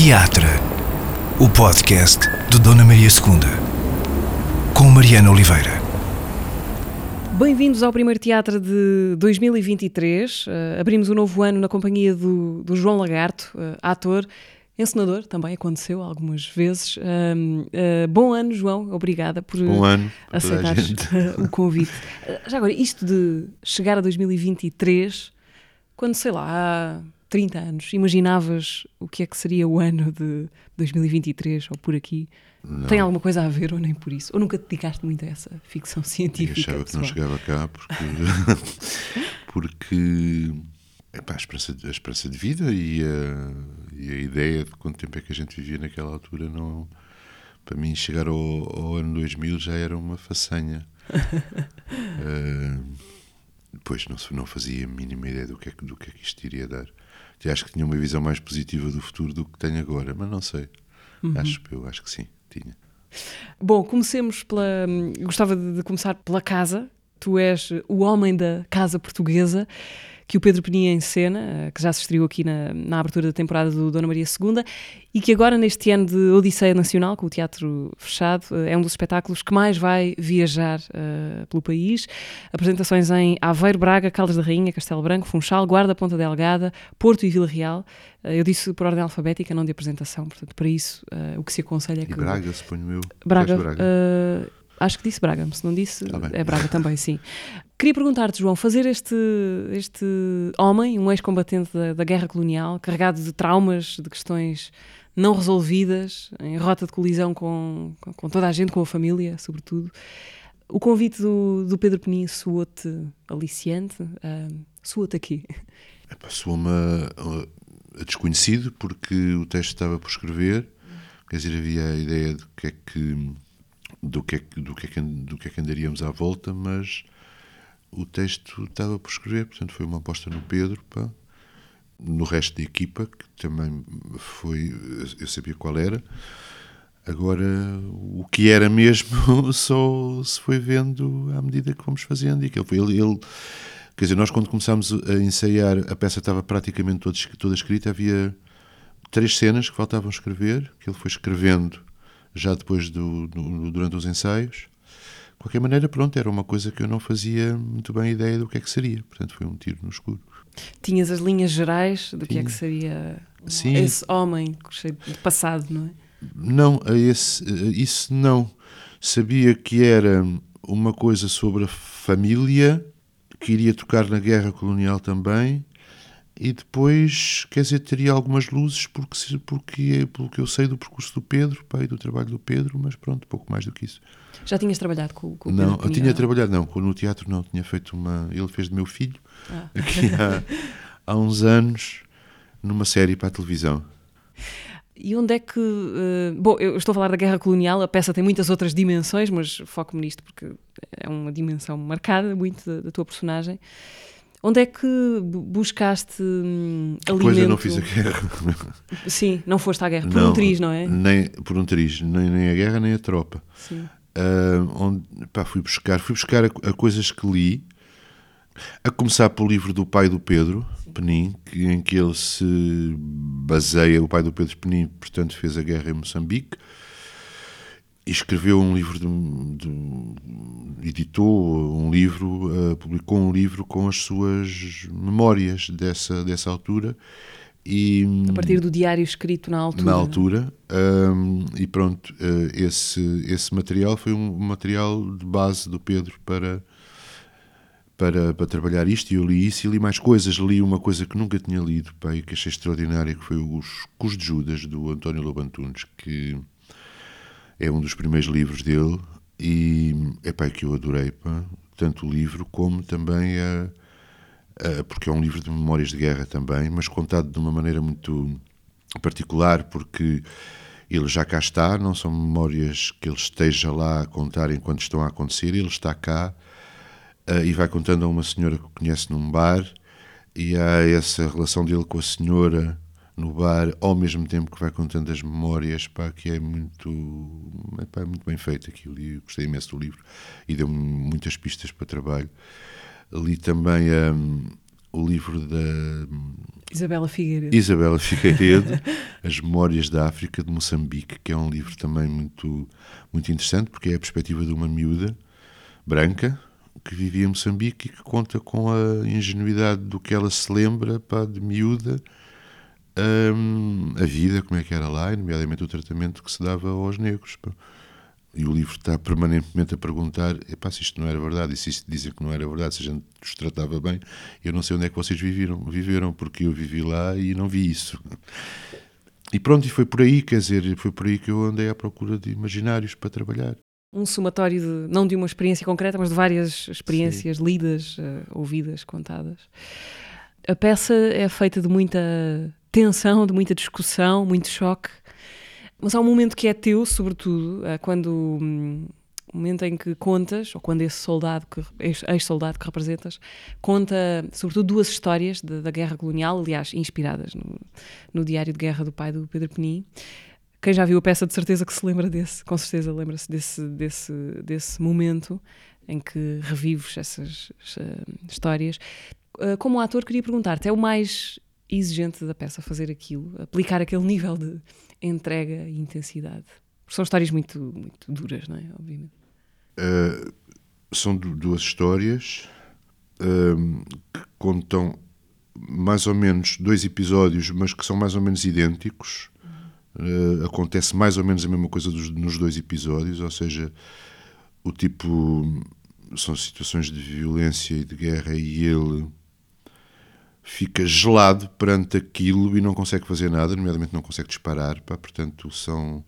Teatro, o podcast de Dona Maria II, com Mariana Oliveira. Bem-vindos ao primeiro teatro de 2023. Uh, abrimos o um novo ano na companhia do, do João Lagarto, uh, ator, encenador, também aconteceu algumas vezes. Uh, bom ano, João, obrigada por aceitar o convite. já agora, isto de chegar a 2023, quando sei lá, há 30 anos, imaginavas o que é que seria o ano de 2023 ou por aqui? Não. Tem alguma coisa a ver ou nem por isso? Ou nunca te dedicaste muito a essa ficção científica? Eu achava que não chegava cá porque, porque epá, a, esperança, a esperança de vida e a, e a ideia de quanto tempo é que a gente vivia naquela altura não para mim chegar ao, ao ano 2000 já era uma façanha uh, pois não, não fazia a mínima ideia do que, é, do que é que isto iria dar que acho que tinha uma visão mais positiva do futuro do que tenho agora, mas não sei. Uhum. Acho, eu acho que sim, tinha. Bom, comecemos pela. Gostava de começar pela casa. Tu és o homem da casa portuguesa que o Pedro Peninha encena, eh, que já se estreou aqui na, na abertura da temporada do Dona Maria II, e que agora, neste ano de Odisseia Nacional, com o teatro fechado, eh, é um dos espetáculos que mais vai viajar uh, pelo país. Apresentações em Aveiro, Braga, Caldas da Rainha, Castelo Branco, Funchal, Guarda, Ponta Delgada, Porto e Vila Real. Uh, eu disse por ordem alfabética, não de apresentação, portanto, para isso, uh, o que se aconselha é que. E Braga, suponho eu. Braga. Braga. Acho que disse Braga, se não disse, tá é Braga também, sim. Queria perguntar-te, João, fazer este, este homem, um ex-combatente da, da, guerra colonial, carregado de traumas, de questões não resolvidas, em rota de colisão com, com toda a gente, com a família, sobretudo. O convite do, do Pedro Penin soou-te aliciante? Uh, soou-te aqui? Soou-me a, desconhecido, porque o texto estava por escrever, quer dizer, havia a ideia de que é que do que, é, do, que é que, do que é que andaríamos à volta, mas o texto estava por escrever, portanto foi uma aposta no Pedro, pá. no resto da equipa, que também foi, eu sabia qual era. Agora, o que era mesmo só se foi vendo à medida que fomos fazendo. E que ele, ele, ele quer dizer, nós quando começámos a ensaiar, a peça estava praticamente toda, toda escrita, havia três cenas que faltavam escrever, que ele foi escrevendo já depois do, do, durante os ensaios. De qualquer maneira, pronto, era uma coisa que eu não fazia muito bem ideia do que é que seria. Portanto, foi um tiro no escuro. Tinhas as linhas gerais do Tinha. que é que seria Sim. esse homem cheio de passado, não é? Não, esse, isso não. Sabia que era uma coisa sobre a família, que iria tocar na guerra colonial também, e depois, quer dizer, teria algumas luzes porque, porque pelo que eu sei do percurso do Pedro, do trabalho do Pedro, mas pronto, pouco mais do que isso. Já tinhas trabalhado com, com o Pedro? Não, eu tinha trabalhado, não, no teatro não, tinha feito uma, ele fez de meu filho, ah. aqui há, há uns anos, numa série para a televisão. E onde é que. Uh, bom, eu estou a falar da guerra colonial, a peça tem muitas outras dimensões, mas foco-me nisto porque é uma dimensão marcada muito da, da tua personagem. Onde é que buscaste hum, alimento? Pois eu não fiz a guerra. Sim, não foste à guerra, por não, um triz, não é? Nem, por um triz, nem, nem a guerra nem a tropa. Sim. Uh, onde, pá, fui buscar, fui buscar a, a, coisas que li, a começar pelo livro do pai do Pedro, Sim. Penin, que, em que ele se baseia, o pai do Pedro Penin, portanto, fez a guerra em Moçambique, escreveu um livro, de, de, editou um livro, uh, publicou um livro com as suas memórias dessa, dessa altura. E, a partir do diário escrito na altura. Na altura, um, e pronto, uh, esse, esse material foi um material de base do Pedro para, para, para trabalhar isto. E eu li isso e li mais coisas. Li uma coisa que nunca tinha lido, pá, e que achei extraordinária, que foi Os Cus de Judas, do António Lobantunes, que é um dos primeiros livros dele e é pá, que eu adorei, pá, tanto o livro como também a, a, porque é um livro de memórias de guerra também, mas contado de uma maneira muito particular, porque ele já cá está, não são memórias que ele esteja lá a contar enquanto estão a acontecer, ele está cá uh, e vai contando a uma senhora que conhece num bar e há essa relação dele com a senhora no bar, ao mesmo tempo que vai contando as memórias, pá, que é muito, é, muito bem feito aquilo. E gostei imenso do livro e deu-me muitas pistas para trabalho. Li também um, o livro da Isabela Figueiredo. Isabela Figueiredo, As Memórias da África de Moçambique, que é um livro também muito, muito interessante, porque é a perspectiva de uma miúda branca que vivia em Moçambique e que conta com a ingenuidade do que ela se lembra pá, de miúda hum, a vida, como é que era lá, e nomeadamente o tratamento que se dava aos negros. Pá. E o livro está permanentemente a perguntar: epá, se isto não era verdade, e se isto dizem que não era verdade, se a gente os tratava bem, eu não sei onde é que vocês viveram, viveram porque eu vivi lá e não vi isso. E pronto, e foi por aí, quer dizer, foi por aí que eu andei à procura de imaginários para trabalhar. Um somatório, de, não de uma experiência concreta, mas de várias experiências Sim. lidas, uh, ouvidas, contadas. A peça é feita de muita tensão, de muita discussão, muito choque. Mas há um momento que é teu, sobretudo, é quando hum, o momento em que contas, ou quando esse soldado, ex-soldado que representas, conta, sobretudo, duas histórias de, da guerra colonial, aliás, inspiradas no, no, diário de guerra do pai do Pedro Penin. Quem já viu a peça, de certeza que se lembra desse, com certeza lembra-se desse, desse, desse momento em que revives essas uh, histórias. Uh, como ator, queria perguntar-te: é o mais exigente da peça fazer aquilo, aplicar aquele nível de entrega e intensidade? Porque são histórias muito, muito duras, não é? Obviamente. Uh, são duas histórias uh, que contam mais ou menos dois episódios, mas que são mais ou menos idênticos. Uh, acontece mais ou menos a mesma coisa dos, nos dois episódios, ou seja, o tipo são situações de violência e de guerra e ele fica gelado perante aquilo e não consegue fazer nada, nomeadamente não consegue disparar, pá, portanto são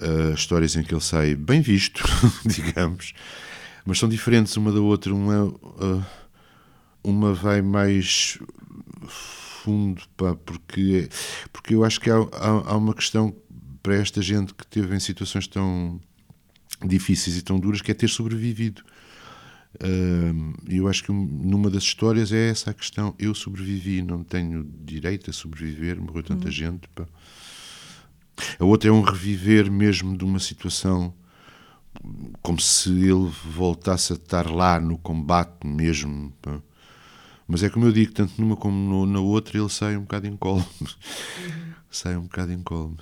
uh, histórias em que ele sai bem visto, digamos, mas são diferentes uma da outra, uma, uh, uma vai mais fundo, pá, porque, porque eu acho que há, há, há uma questão para esta gente que teve em situações tão difíceis e tão duras que é ter sobrevivido eu acho que numa das histórias é essa a questão. Eu sobrevivi, não tenho direito a sobreviver, morreu tanta uhum. gente. Pá. A outra é um reviver mesmo de uma situação como se ele voltasse a estar lá no combate mesmo. Pá. Mas é como eu digo, tanto numa como no, na outra, ele sai um bocado incólume. Uhum. sai um bocado incólume.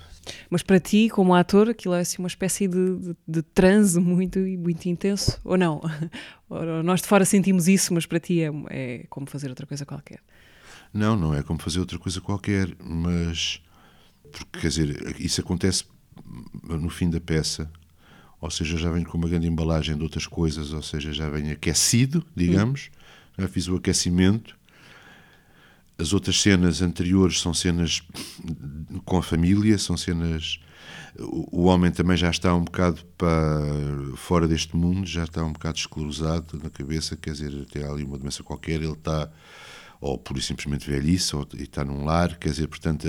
Mas para ti, como ator, aquilo é assim uma espécie de, de, de transe muito, muito intenso, ou não? Nós de fora sentimos isso, mas para ti é, é como fazer outra coisa qualquer. Não, não é como fazer outra coisa qualquer, mas porque quer dizer, isso acontece no fim da peça, ou seja, já venho com uma grande embalagem de outras coisas, ou seja, já venho aquecido, digamos, hum. já fiz o aquecimento as outras cenas anteriores são cenas com a família, são cenas. O homem também já está um bocado para fora deste mundo, já está um bocado esclerosado na cabeça, quer dizer, tem ali uma doença qualquer, ele está, ou por simplesmente velhice, ou está num lar, quer dizer, portanto,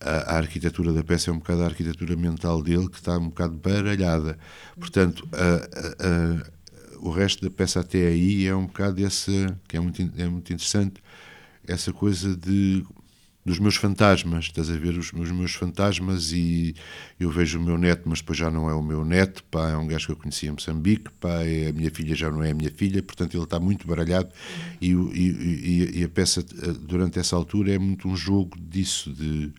a, a, a, arquitetura da peça é um bocado a arquitetura mental dele, que está um bocado baralhada. Portanto, a, o resto da peça até aí é um bocado esse, que é muito, é muito interessante essa coisa de dos meus fantasmas, estás a ver os, os, meus fantasmas e eu vejo o meu neto, mas depois já não é o meu neto, pá, é um gajo que eu conheci em Moçambique, pá, é, a minha filha já não é a minha filha, portanto ele está muito baralhado e, e, e, a peça eh, durante essa altura é muito um jogo disso, de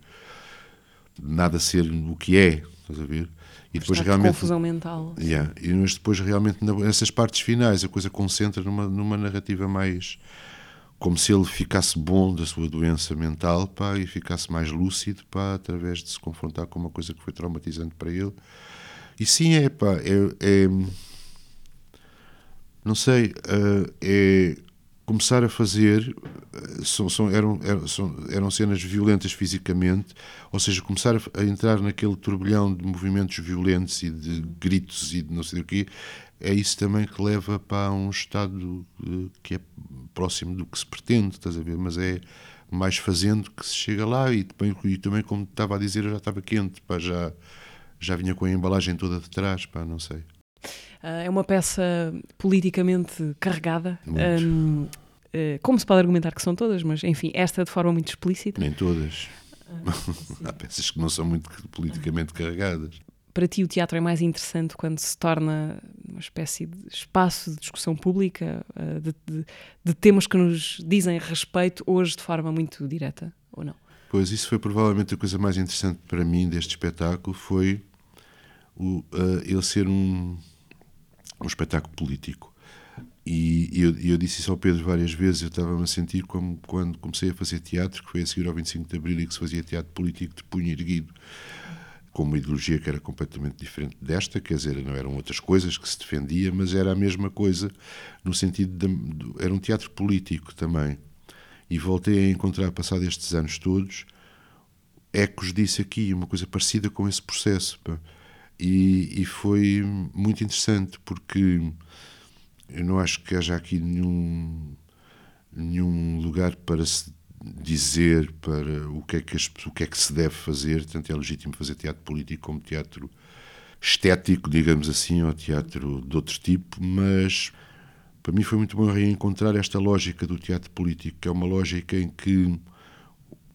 nada ser o que é, estás a ver? E depois realmente confusão mental. Yeah, e mas depois realmente nessas partes finais a coisa concentra numa, numa narrativa mais como se ele ficasse bom da sua doença mental pá, e ficasse mais lúcido pá, através de se confrontar com uma coisa que foi traumatizante para ele. E sim, é pá, é, é não sei, uh, é começar a fazer eh, são, são, eram, eram, são, eram cenas violentas fisicamente, ou seja, começar a, entrar naquele turbilhão de movimentos violentos e de gritos e de não sei o quê, é isso também que leva para um estado uh, que é próximo do que se pretende, estás a ver? Mas é mais fazendo que se chega lá e também, e também como estava a dizer, eu já estava quente, pá, já, já vinha com a embalagem toda de trás, pá, não sei. Uh, é uma peça politicamente carregada. Um, uh, como se pode argumentar que são todas, mas enfim, esta de forma muito explícita. Nem todas. Ah, Há peças que não são muito politicamente carregadas. para ti o teatro é mais interessante quando se torna uma espécie de espaço de discussão pública, uh, de, de, de, temas que nos dizem respeito hoje de forma muito direta, ou não? Pois, isso foi provavelmente a coisa mais interessante para mim deste espetáculo, foi o, uh, ele ser um, um espetáculo político. E eu, eu, disse isso ao Pedro várias vezes, eu estava-me a sentir como quando comecei a fazer teatro, que foi a seguir ao 25 de Abril e que se fazia teatro político de punho erguido com uma ideologia que era completamente diferente desta, quer dizer, não eram outras coisas que se defendia, mas era a mesma coisa, no sentido de. era um teatro político também. E voltei a encontrar, passado estes anos todos, ecos disso aqui, uma coisa parecida com esse processo. E, e foi muito interessante, porque eu não acho que haja aqui nenhum, nenhum lugar para se dizer para o que, é que as, o que é que se deve fazer, tanto é legítimo fazer teatro político como teatro estético, digamos assim, ou teatro de outro tipo, mas para mim foi muito bom reencontrar esta lógica do teatro político, que é uma lógica em que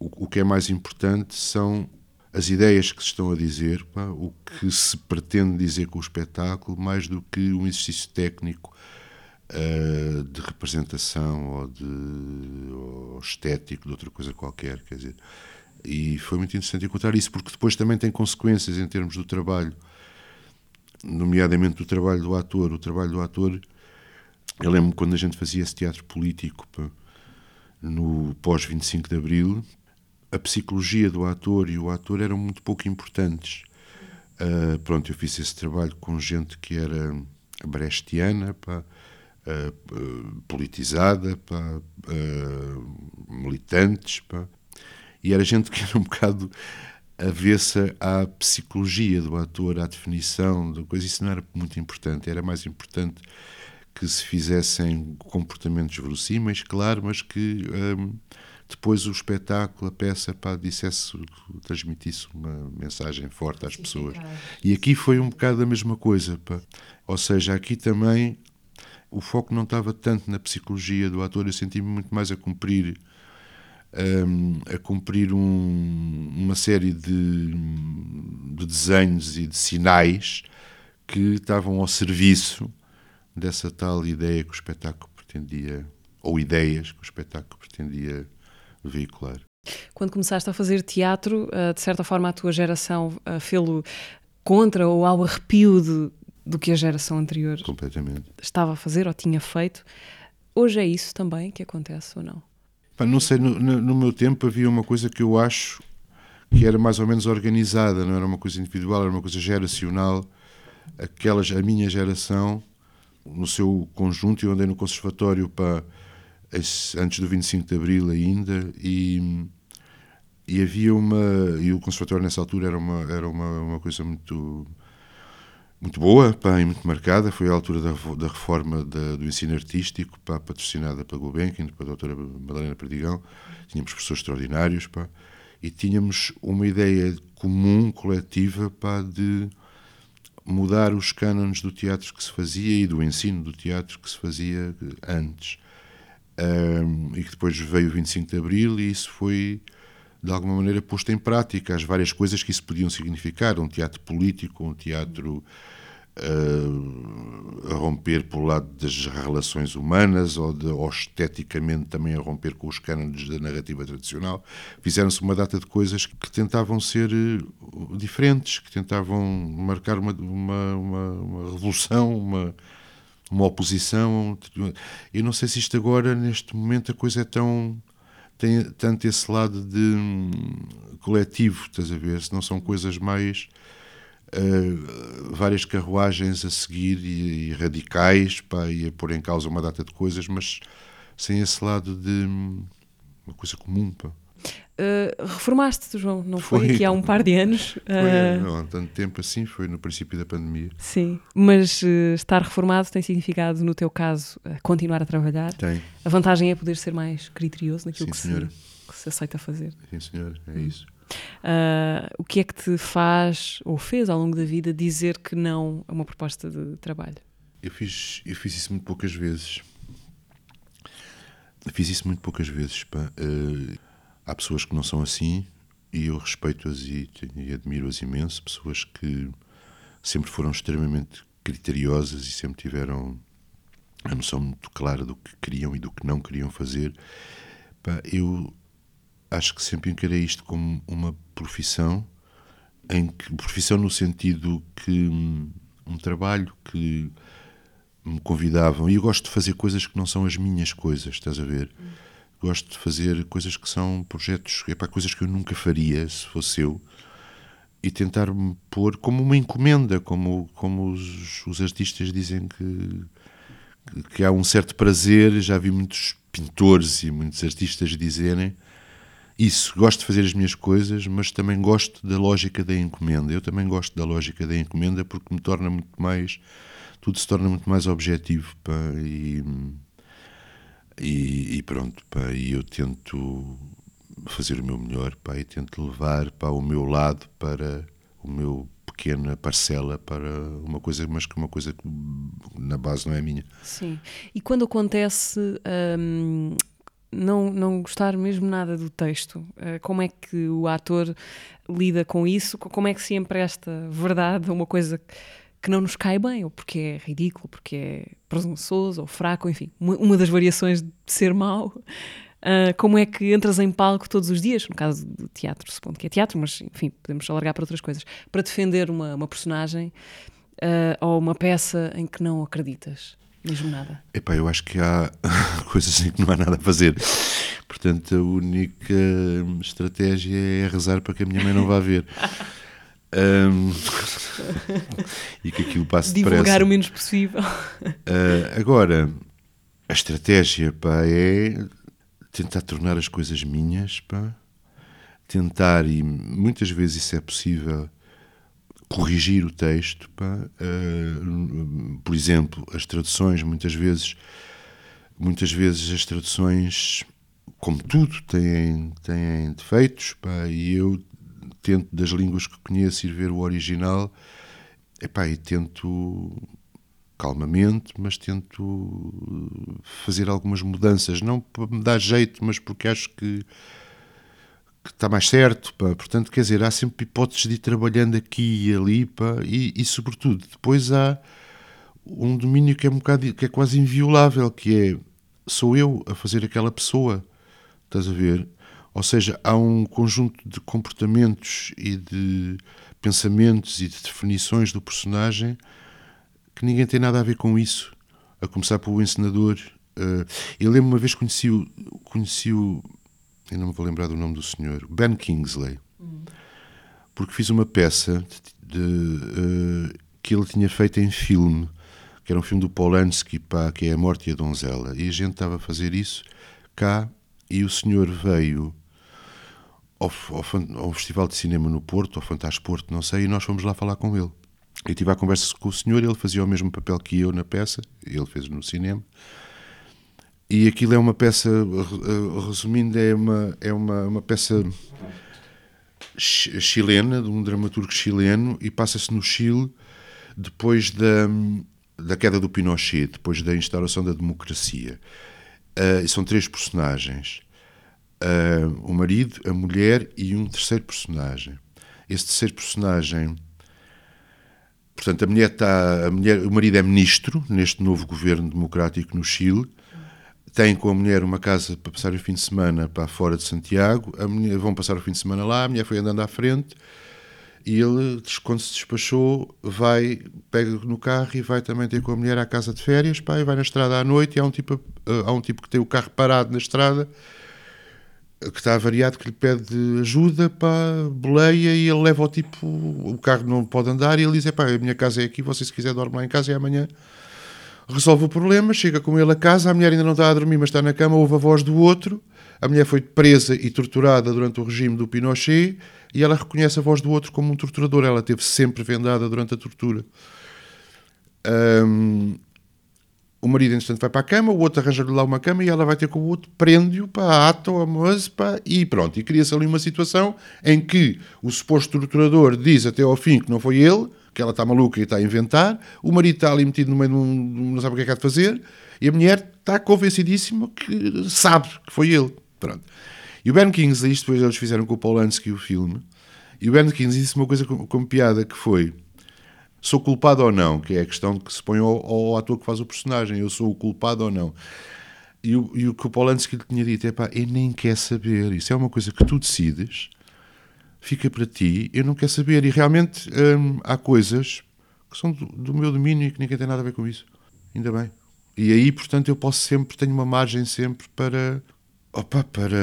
o, o que é mais importante são as ideias que se estão a dizer, pá, o que se pretende dizer com o espetáculo, mais do que um exercício técnico uh, de representação ou, de, ou estético, de outra coisa qualquer. Quer dizer, e foi muito interessante encontrar isso, porque depois também tem consequências em termos do trabalho, nomeadamente do trabalho do ator. O trabalho do ator, eu lembro quando a gente fazia esse teatro político pá, no pós-25 de Abril, a psicologia do ator e o ator eram muito pouco importantes. Uh, pronto, eu fiz esse trabalho com gente que era brechtiana, pá, uh, politizada, pá, uh, militantes, pá, e era gente que era um bocado avessa à psicologia do ator, à definição da coisa. Isso não era muito importante, era mais importante que se fizessem comportamentos verossímeis, claro, mas que depois o espetáculo, a peça, pá, dissesse, transmitisse uma mensagem forte às pessoas. E aqui foi um bocado a mesma coisa, pá. ou seja, aqui também o foco não estava tanto na psicologia do ator, eu senti-me muito mais a cumprir um, a cumprir um, uma série de, de, desenhos e de sinais que estavam ao serviço dessa tal ideia que o espetáculo pretendia, ou ideias que o espetáculo pretendia veicular. Quando começaste a fazer teatro, eh, de certa forma a tua geração eh, fê-lo contra ou ao arrepio de, do que a geração anterior estava a fazer ou tinha feito. Hoje é isso também que acontece ou não? Não sei, no, no, meu tempo havia uma coisa que eu acho que era mais ou menos organizada, não era uma coisa individual, era uma coisa geracional. Aquelas, a minha geração, no seu conjunto, eu andei no conservatório para antes do 25 de Abril ainda e, e havia uma e o conservatório nessa altura era uma era uma, uma coisa muito muito boa pá, e muito marcada. Foi a altura da, da reforma da, do ensino artístico, pá, patrocinada pela Gulbenkian, pela doutora Madalena Perdigão. Tínhamos professores extraordinários pá, e tínhamos uma ideia comum, coletiva, pá, de mudar os cânones do teatro que se fazia e do ensino do teatro que se fazia antes. Um, e que depois veio o 25 de Abril e isso foi de alguma maneira posto em prática as várias coisas que isso podiam significar um teatro político um teatro uh, a romper pelo lado das relações humanas ou, de, ou esteticamente também a romper com os cânones da narrativa tradicional. Fizeram-se uma data de coisas que tentavam ser uh, diferentes, que tentavam marcar uma, uma, uma, uma revolução, uma, uma oposição. Eu não sei se isto agora, neste momento, a coisa é tão tem tanto esse lado de hum, coletivo, estás a ver? Se não são coisas mais uh, várias carruagens a seguir e, e radicais pá, e a pôr em causa uma data de coisas, mas sem esse lado de hum, uma coisa comum. Pá. Uh, reformaste-te, João, não foi, foi, aqui há um par de anos? Foi, uh... não há tanto tempo assim, foi no princípio da pandemia. Sim, mas uh, estar reformado tem significado, no teu caso, continuar a trabalhar? Tem. A vantagem é poder ser mais criterioso naquilo Sim, que, se, que, se, aceita fazer. Sim, senhor, é hum. isso. o que é que te faz, ou fez ao longo da vida, dizer que não a uma proposta de trabalho? Eu fiz, eu fiz isso muito poucas vezes. Fiz isso muito poucas vezes. Pá. Há pessoas que não são assim e eu respeito-as e, e admiro-as imenso. Pessoas que sempre foram extremamente criteriosas e sempre tiveram a noção muito clara do que queriam e do que não queriam fazer. Eu acho que sempre encarei isto como uma profissão em que profissão no sentido que hum, um trabalho que me convidavam e eu gosto de fazer coisas que não são as minhas coisas, estás a ver? Gosto de fazer coisas que são projetos, é para coisas que eu nunca faria se fosse eu e tentar me pôr como uma encomenda, como, como os, os artistas dizem que, que há um certo prazer. Já vi muitos pintores e muitos artistas dizerem isso. Gosto de fazer as minhas coisas, mas também gosto da lógica da encomenda. Eu também gosto da lógica da encomenda porque me torna muito mais. Tudo se torna muito mais objetivo pá, e, e, e pronto. Pá, e eu tento fazer o meu melhor pá, e tento levar para o meu lado, para o meu pequena parcela para uma coisa, mas que uma coisa que na base não é minha. Sim. E quando acontece hum, não, não gostar mesmo nada do texto, uh, como é que o ator lida com isso? Como é que se empresta verdade a uma coisa que não nos cai bem, ou porque é ridículo, porque é presunçoso ou fraco, enfim, uma das variações de ser mau. Uh, como é que entras em palco todos os dias, no caso do teatro, supondo que é teatro, mas enfim, podemos alargar para outras coisas, para defender uma, uma personagem uh, ou uma peça em que não acreditas? Mesmo nada. Epá, eu acho que há coisas em que não há nada a fazer. Portanto, a única estratégia é rezar para que a minha mãe não vá ver. Um, e que aquilo passe Divulgar depressa. o menos possível. Uh, agora, a estratégia pá, é tentar tornar as coisas minhas, pá, tentar, e muitas vezes isso é possível, corrigir o texto. Pá, uh, por exemplo, as traduções, muitas vezes, muitas vezes as traduções, como tudo, têm, têm defeitos, pá, e eu tento, das línguas que conheço, ir ver o original, epá, e tento calmamente, mas tento fazer algumas mudanças, não para me dar jeito, mas porque acho que, que está mais certo, pá. portanto, quer dizer, há sempre hipóteses de ir trabalhando aqui e ali, pá, e, e sobretudo, depois há um domínio que é um bocado, que é quase inviolável, que é, sou eu a fazer aquela pessoa, estás a ver? Ou seja, há um conjunto de comportamentos e de pensamentos e de definições do personagem que ninguém tem nada a ver com isso. A começar pelo encenador. Uh, eu lembro uma vez conheci o, conheci o. Eu não me vou lembrar do nome do senhor. Ben Kingsley. Porque fiz uma peça de, de, uh, que ele tinha feito em filme, que era um filme do Polanski, pá, que é A Morte e a Donzela. E a gente estava a fazer isso cá e o senhor veio ao, ao, ao Festival de Cinema no Porto, ao Porto, não sei, e nós fomos lá falar com ele. Eu tive a conversa com o senhor, ele fazia o mesmo papel que eu na peça, ele fez no cinema. E aquilo é uma peça, resumindo, é uma, é uma, uma peça chilena, de um dramaturgo chileno, e passa-se no Chile depois da, da queda do Pinochet, depois da instauração da democracia. Uh, são três personagens: uh, o marido, a mulher e um terceiro personagem. Esse terceiro personagem Portanto, a mulher está, a mulher, o marido é ministro neste novo governo democrático no Chile. Tem com a mulher uma casa para passar o fim de semana para fora de Santiago. A mulher, vão passar o fim de semana lá. A mulher foi andando à frente e ele, quando se despachou, vai, pega no carro e vai também ter com a mulher à casa de férias. Pá, e vai na estrada à noite. E há um tipo, há um tipo que tem o carro parado na estrada que está avariado, que lhe pede ajuda, pá, boleia e ele leva o tipo, o carro não pode andar e ele diz, pá, a minha casa é aqui, você se quiser dorme lá em casa e amanhã resolve o problema, chega com ele a casa, a mulher ainda não está a dormir, mas está na cama, ouve a voz do outro, a mulher foi presa e torturada durante o regime do Pinochet e ela reconhece a voz do outro como um torturador, ela teve sempre vendada durante a tortura. Um, o marido, entretanto, vai para a cama, o outro arranja-lhe lá uma cama e ela vai ter com o outro, prende-o, para ata a moça, pá, e pronto. E cria-se ali uma situação em que o suposto torturador diz até ao fim que não foi ele, que ela está maluca e está a inventar, o marido está ali metido no meio de um. não sabe o que é que há de fazer, e a mulher está convencidíssima que sabe que foi ele. Pronto. E o Ben Kingsley, isto depois eles fizeram com o Polanski o filme, e o Ben Kingsley disse uma coisa como, como piada que foi Sou culpado ou não? Que é a questão que se põe ao, ao ator que faz o personagem. Eu sou o culpado ou não? E o, e o que o Polanski lhe tinha dito é pá, eu nem quer saber. Isso é uma coisa que tu decides, fica para ti, eu não quero saber. E realmente hum, há coisas que são do, do, meu domínio e que ninguém tem nada a ver com isso. Ainda bem. E aí, portanto, eu posso sempre, tenho uma margem sempre para. Opa, para.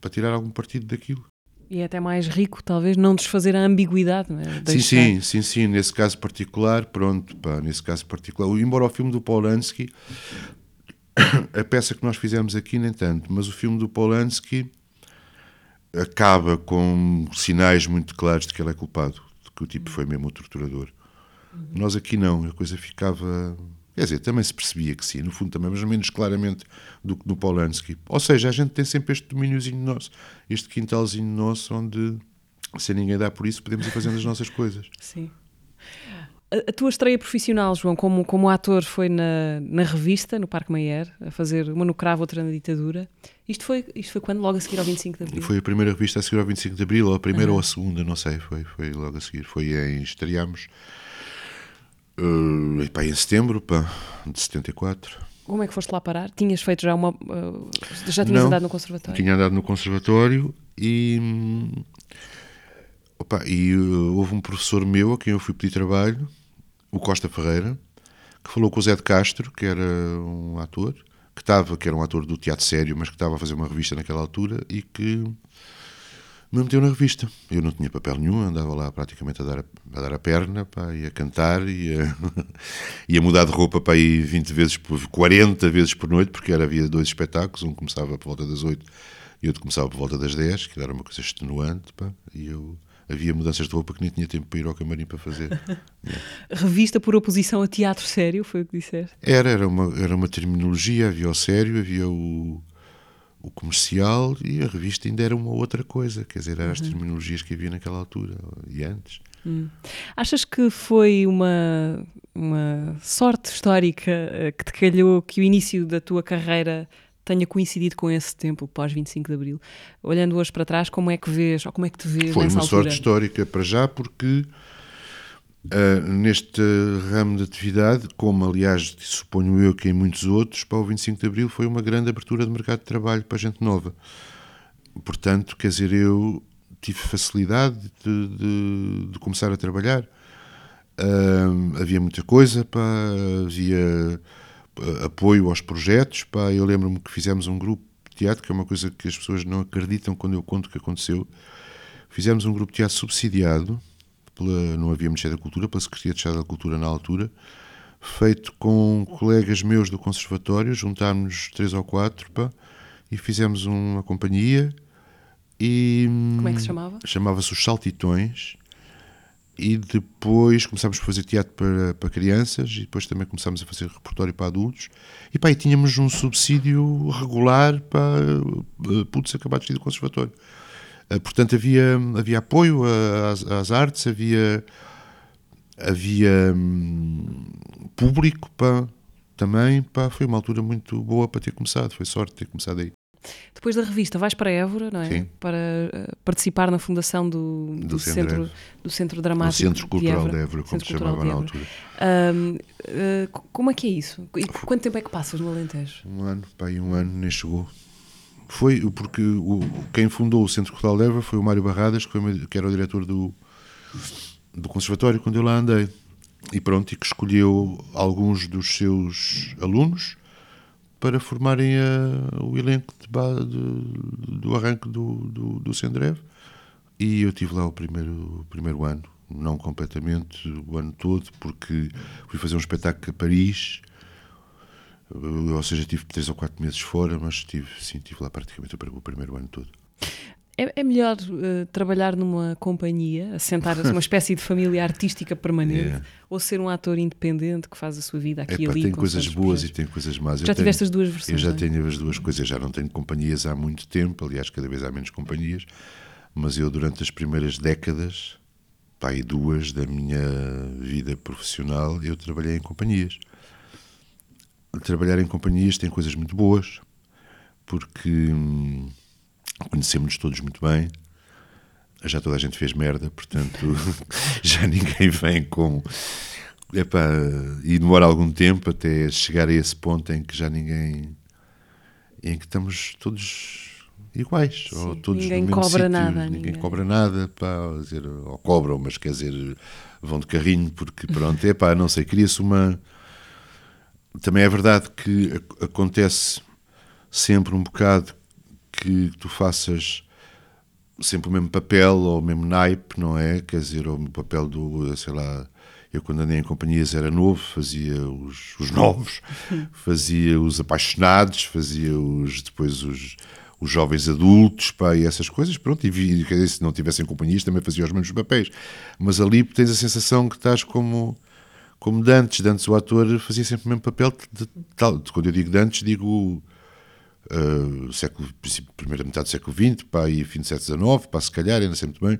para tirar algum partido daquilo. E é até mais rico, talvez, não desfazer a ambiguidade, não é? Sim, sim, sim, sim. Nesse caso particular, pronto, pá, nesse caso particular. Embora o filme do Polanski, a peça que nós fizemos aqui, nem tanto, mas o filme do Polanski acaba com sinais muito claros de que ele é culpado, de que o tipo foi mesmo o torturador. Uhum. Nós aqui não, a coisa ficava. Quer dizer, também se percebia que sim, no fundo também, mas menos claramente do que no Polanski. Ou seja, a gente tem sempre este domíniozinho nosso, este quintalzinho nosso, onde, sem ninguém dar por isso, podemos ir fazendo as nossas coisas. Sim. A, a, tua estreia profissional, João, como, como ator, foi na, na revista, no Parque Mayer, a fazer uma no cravo, outra na ditadura. Isto foi, isto foi quando? Logo a seguir ao 25 de Abril? Foi a primeira revista a seguir ao 25 de Abril, ou a primeira uhum. ou a segunda, não sei, foi, foi logo a seguir. Foi em, estreámos uh, em setembro pá, de 74. Como é que foste lá parar? Tinhas feito já uma. Uh, já tinhas não, andado no conservatório? Tinha andado no conservatório e. Opa, e uh, houve um professor meu a quem eu fui pedir trabalho, o Costa Ferreira, que falou com o Zé de Castro, que era um ator, que estava, que era um ator do teatro sério, mas que estava a fazer uma revista naquela altura e que me meteu na revista. Eu não tinha papel nenhum, andava lá praticamente a dar a, a dar a perna, pá, e a cantar, e a, e a mudar de roupa para aí 20 vezes, por, 40 vezes por noite, porque era, havia dois espetáculos, um começava por volta das 8 e outro começava por volta das 10, que era uma coisa extenuante, pá, e eu havia mudanças de roupa que nem tinha tempo para ir ao camarim para fazer. Revista por oposição a teatro sério, foi o que disseste? Era, era uma, era uma terminologia, havia o sério, havia o, o comercial e a revista ainda era uma outra coisa, quer dizer, eram as uhum. terminologias que havia naquela altura e antes. Hum. Achas que foi uma, uma sorte histórica eh, que te calhou que o início da tua carreira tenha coincidido com esse tempo pós 25 de Abril. Olhando hoje para trás, como é que vês, ou como é que te vês Foi uma altura? sorte histórica para já, porque uh, neste ramo de atividade, como aliás suponho eu que em muitos outros, para o 25 de Abril foi uma grande abertura de mercado de trabalho para gente nova. Portanto, quer dizer, eu tive facilidade de, de, de começar a trabalhar. Uh, havia muita coisa, havia apoio aos projetos. Eu lembro-me que fizemos um grupo de teatro, que é uma coisa que as pessoas não acreditam quando eu conto o que aconteceu. Fizemos um grupo de teatro subsidiado, pela, não havia Ministério da Cultura, pela Secretaria de Estado da Cultura na altura, feito com colegas meus do Conservatório, juntámos três ou quatro pá, e fizemos uma companhia. E, Como é que se chamava? Chamava-se Os Saltitões e depois começámos a fazer teatro para, para crianças e depois também começámos a fazer repertório para adultos e pá, e tínhamos um subsídio regular para uh, putos acabados de ir do conservatório. Uh, portanto, havia, havia apoio às, às artes, havia, havia um, público pá, também. Pá, foi uma altura muito boa para ter começado, foi sorte ter começado aí. Depois da revista vais para Évora, não é? Sim. Para uh, participar na fundação do, do, do centro, centro do Centro Dramático. Do Centro Cultural de Évora, de Évora como se chamava na altura. Uh, uh, como é que é isso? E quanto tempo é que passas no Alentejo? Um ano, pai, um ano, nem chegou. Foi porque o, quem fundou o Centro Cultural Évora foi o Mário Barradas, que, foi, que era o diretor do, do Conservatório quando eu lá andei. E pronto, e que escolheu alguns dos seus alunos para formarem a, o elenco de, de, do arranque do, do, do Sendrev. E eu tive lá o primeiro, primeiro ano, não completamente, o ano todo, porque fui fazer um espetáculo a Paris, ou seja, tive três ou quatro meses fora, mas tive, sim, tive lá praticamente o primeiro ano todo. É, é melhor uh, trabalhar numa companhia, assentar uma espécie de família artística permanente, é. ou ser um ator independente que faz a sua vida aqui e ali? Tem coisas boas projetos. e tem coisas más. Já eu tiveste tenho, as duas versões? Eu já é? tenho as duas coisas. Já não tenho companhias há muito tempo, aliás, cada vez há menos companhias, mas eu, durante as primeiras décadas, pá, e duas da minha vida profissional, eu trabalhei em companhias. Trabalhar em companhias tem coisas muito boas, porque. Hum, conhecemos-nos todos muito bem, já toda a gente fez merda, portanto já ninguém vem com. Epá, e demora algum tempo até chegar a esse ponto em que já ninguém. em que estamos todos iguais, Sim, ou todos ninguém no mesmo cobra sítio, nada ninguém, ninguém. cobra nada, pá, ou, dizer, ou cobram, mas quer dizer, vão de carrinho, porque pronto, é pá, não sei, cria-se uma. Também é verdade que ac- acontece sempre um bocado que tu faças sempre o mesmo papel ou o mesmo naipe, não é? Quer dizer, o papel do, sei lá, eu quando andei em companhias era novo, fazia os, os novos, fazia os apaixonados, fazia os depois os, os jovens adultos, pá, e essas coisas, pronto, e vi, quer dizer, se não tivessem companhias também fazia os mesmos papéis. Mas ali tens a sensação que estás como como Dantes, Dantes o ator fazia sempre o mesmo papel de, quando eu digo Dantes digo uh, século, primeira metade do século XX, pá, e fim do século XIX, pá, se calhar, ainda muito bem,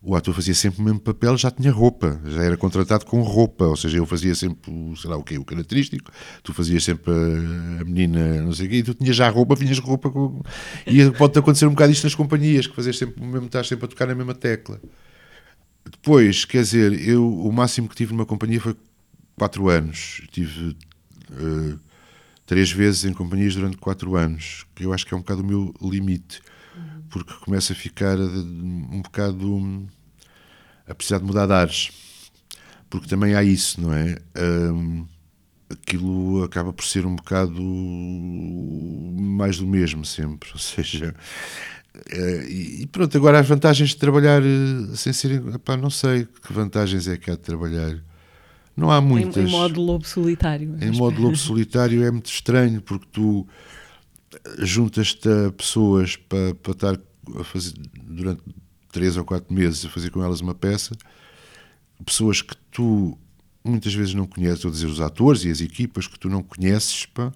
o ator fazia sempre o mesmo papel, já tinha roupa, já era contratado com roupa, ou seja, eu fazia sempre, sei lá o quê, o característico, tu fazias sempre a, a menina, não sei o quê, e tu tinhas já roupa, vinhas roupa, com, e pode acontecer um bocado isto nas companhias, que fazes sempre o mesmo, estás sempre a tocar na mesma tecla. Depois, quer dizer, eu o máximo que tive numa companhia foi 4 anos. Tive eh, três vezes em companhias durante 4 anos, que eu acho que é um bocado o meu limite, porque começa a ficar eh, um bocado a precisar de mudar de ares. Porque também há isso, não é? Hum, aquilo acaba por ser um bocado mais do mesmo sempre, ou seja, eh, e pronto, agora as vantagens de trabalhar sem ser, epá, não sei que vantagens é que há de trabalhar. Não há Em, muitas. em modo lobo solitário. Em modo lobo solitário é muito estranho porque tu juntas-te a pessoas para, para estar a fazer durante três ou quatro meses a fazer com elas uma peça, pessoas que tu muitas vezes não conheces, a dizer os atores e as equipas que tu não conheces, pá,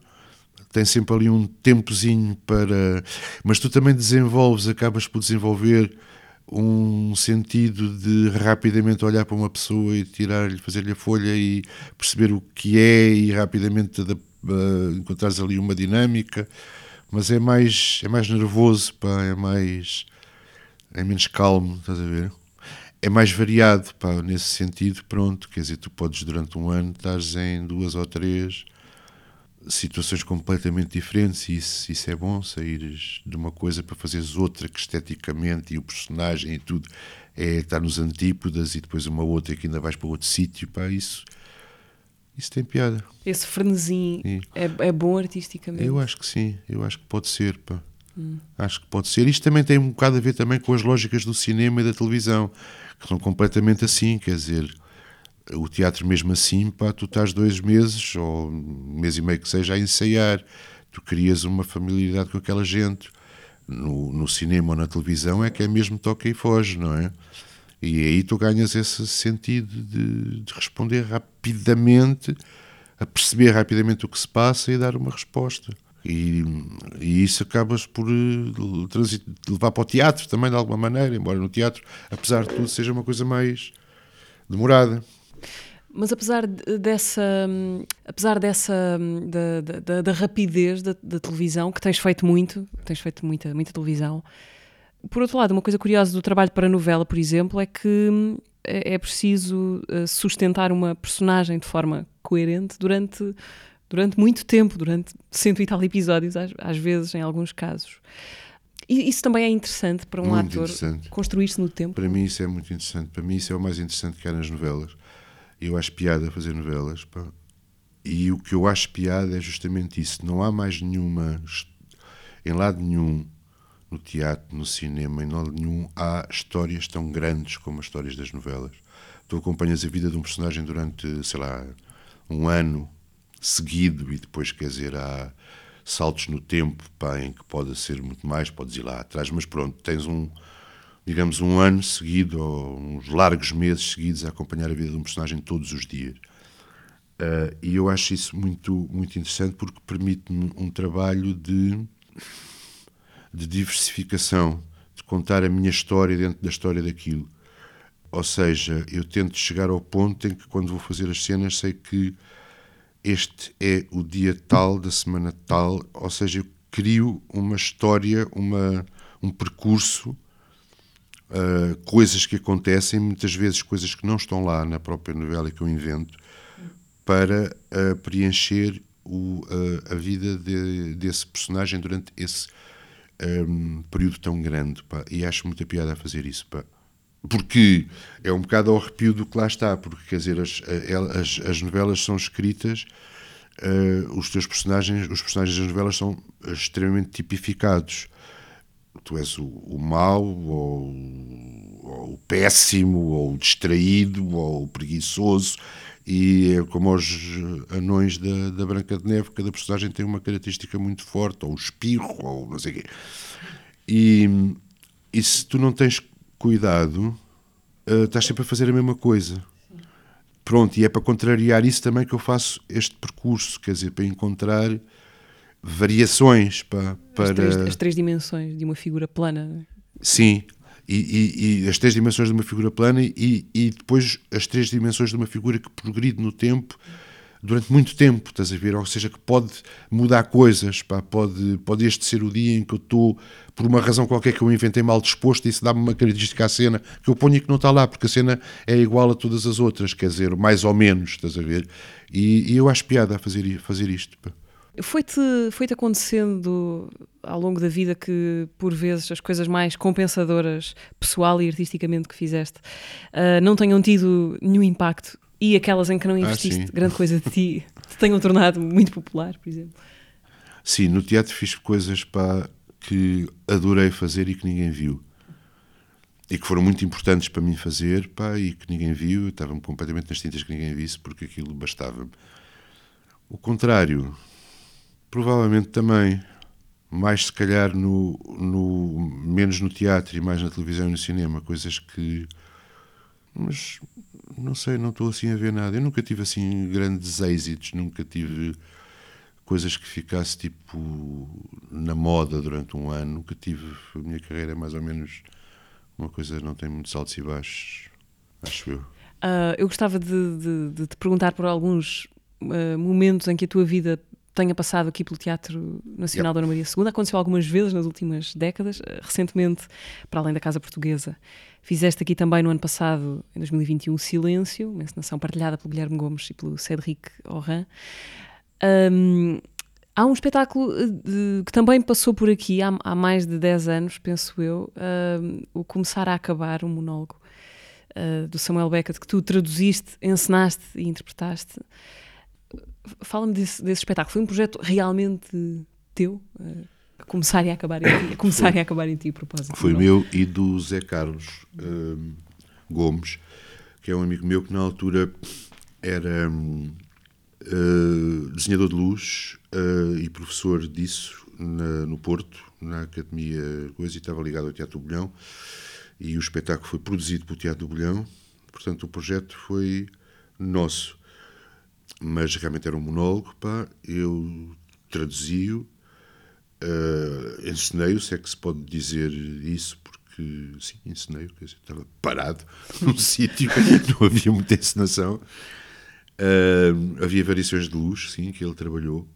tem sempre ali um tempozinho para. Mas tu também desenvolves, acabas por desenvolver um sentido de rapidamente olhar para uma pessoa e tirar-lhe, fazer-lhe a folha e perceber o que é e rapidamente uh, encontrares ali uma dinâmica, mas é mais, é mais nervoso, pá, é mais. é menos calmo, estás a ver? É mais variado, pá, nesse sentido, pronto, quer dizer, tu podes durante um ano estás em duas ou três situações completamente diferentes e isso, isso é bom, saíres de uma coisa para fazeres outra que esteticamente e o personagem e tudo é estar nos antípodas e depois uma outra que ainda vais para outro sítio, pá, isso, isso tem piada. Esse frenesim Sim. é, é bom artisticamente. Eu acho que sim, eu acho que pode ser, pá. Acho que pode ser. Isto também tem um bocado a ver também com as lógicas do cinema e da televisão, que são completamente assim, quer dizer, o teatro mesmo assim, pá, tu estás dois meses, ou um mês e meio que seja, a ensaiar. Tu crias uma familiaridade com aquela gente. No, no cinema ou na televisão é que é mesmo toca e foge, não é? E aí tu ganhas esse sentido de, de responder rapidamente, a perceber rapidamente o que se passa e dar uma resposta. E, e isso acabas por eh, levar para o teatro também, de alguma maneira, embora no teatro, apesar de tudo, seja uma coisa mais demorada. Mas apesar de- dessa, apesar dessa da, da- da- rapidez da, da televisão, que tens feito muito, tens feito muita, muita televisão, por outro lado, uma coisa curiosa do trabalho para a novela, por exemplo, é que hum, é é preciso eh, sustentar uma personagem de forma coerente durante, durante muito tempo, durante cento e tal episódios, às, às vezes, em alguns casos. E isso também é interessante para um Muito ator construir-se no tempo. Para mim isso é muito interessante. Para mim isso é o mais interessante que há nas novelas. Eu acho piada fazer novelas. pá. E o que eu acho piada é justamente isso. Não há mais nenhuma, em lado nenhum, no teatro, no cinema, em lado nenhum, há histórias tão grandes como as histórias das novelas. Tu acompanhas a vida de um personagem durante, sei lá, um ano seguido e depois, quer dizer, há saltos no tempo pá, em que pode ser muito mais, podes ir lá atrás, mas pronto, tens um, digamos, um ano seguido ou uns largos meses seguidos a acompanhar a vida de um personagem todos os dias. Ah, e eu acho isso muito, muito interessante porque permite-me um trabalho de, de diversificação, de contar a minha história dentro da história daquilo. Ou seja, eu tento chegar ao ponto em que, quando vou fazer as cenas, sei que este é o dia tal da semana tal, ou seja, eu crio uma história, uma, um percurso uh, coisas que acontecem, muitas vezes coisas que não estão lá na própria novela que eu invento, para uh, preencher o, uh, a vida de, desse personagem durante esse um, período tão grande. Pá. E acho muita piada a fazer isso. Pá. Porque é um bocado ao arrepio do que lá está, porque quer dizer, as, as, as novelas são escritas, uh, os teus personagens, os personagens das novelas são extremamente tipificados. Tu és o, o mau, ou, ou o péssimo, ou o distraído, ou o preguiçoso, e é como os anões da, da Branca de Neve, cada personagem tem uma característica muito forte, ou o espirro, ou não sei o quê. E, e se tu não tens cuidado, uh, estás sempre a fazer a mesma coisa. Pronto, e é para contrariar isso também que eu faço este percurso, quer dizer, para encontrar variações para. para... As, três, as três dimensões de uma figura plana. Sim, e, e, e, as três dimensões de uma figura plana e, e, depois as três dimensões de uma figura que progride no tempo durante muito tempo, estás a ver? Ou seja, que pode mudar coisas, pá, pode, pode este ser o dia em que eu estou, por uma razão qualquer que eu inventei mal disposto, e isso dá-me uma característica à cena que eu ponho e que não está lá, porque a cena é igual a todas as outras, quer dizer, mais ou menos, estás a ver? E, eu acho piada a fazer, fazer isto. Pá. Foi-te foi -te acontecendo ao longo da vida que, por vezes, as coisas mais compensadoras, pessoal e artisticamente, que fizeste, uh, não tenham tido nenhum impacto e aquelas em que não ah, investiste ah, grande coisa de ti te tenham tornado muito popular, por exemplo? Sim, no teatro fiz coisas pá, que adorei fazer e que ninguém viu. E que foram muito importantes para mim fazer pá, e que ninguém viu. Estava-me completamente nas tintas que ninguém visse porque aquilo bastava-me. O contrário, provavelmente também. Mais se calhar no, no menos no teatro e mais na televisão e no cinema, coisas que mas não sei, não estou assim a ver nada. Eu nunca tive assim grandes êxitos, nunca tive coisas que ficasse tipo na moda durante um ano. Nunca tive. A minha carreira é mais ou menos uma coisa, não tem muitos altos e baixos, acho eu. Uh, eu gostava de, de, de, te perguntar por alguns uh, momentos em que a tua vida tenha passado aqui pelo Teatro Nacional yep. Dona Maria II. Aconteceu algumas vezes nas últimas décadas, uh, recentemente, para além da Casa Portuguesa. Fizeste aqui também no ano passado, em 2021, Silêncio, uma encenação partilhada pelo Guilherme Gomes e pelo Cédric Oran. Um, há um espetáculo eh, de, que também passou por aqui há, há, mais de 10 anos, penso eu, um, o Começar a Acabar, um monólogo uh, do Samuel Beckett, que tu traduziste, encenaste e interpretaste. Fala-me desse, desse, espetáculo. Foi um projeto realmente teu? Uh, começar e acabar em ti, começar foi, e acabar em ti, a propósito. Foi meu e do Zé Carlos uh, Gomes, que é um amigo meu que na altura era uh, desenhador de luz uh, e professor disso na, no Porto, na Academia Coisa, e estava ligado ao Teatro do Bolhão. E o espetáculo foi produzido pelo Teatro do Bolhão, portanto o projeto foi nosso. Mas realmente era um monólogo, pá, eu traduzi-o Uh, encenei-o, se é que se pode dizer isso, porque sim, encenei-o, estava parado num sítio, não havia muita encenação. Uh, havia variações de luz, sim, que ele trabalhou.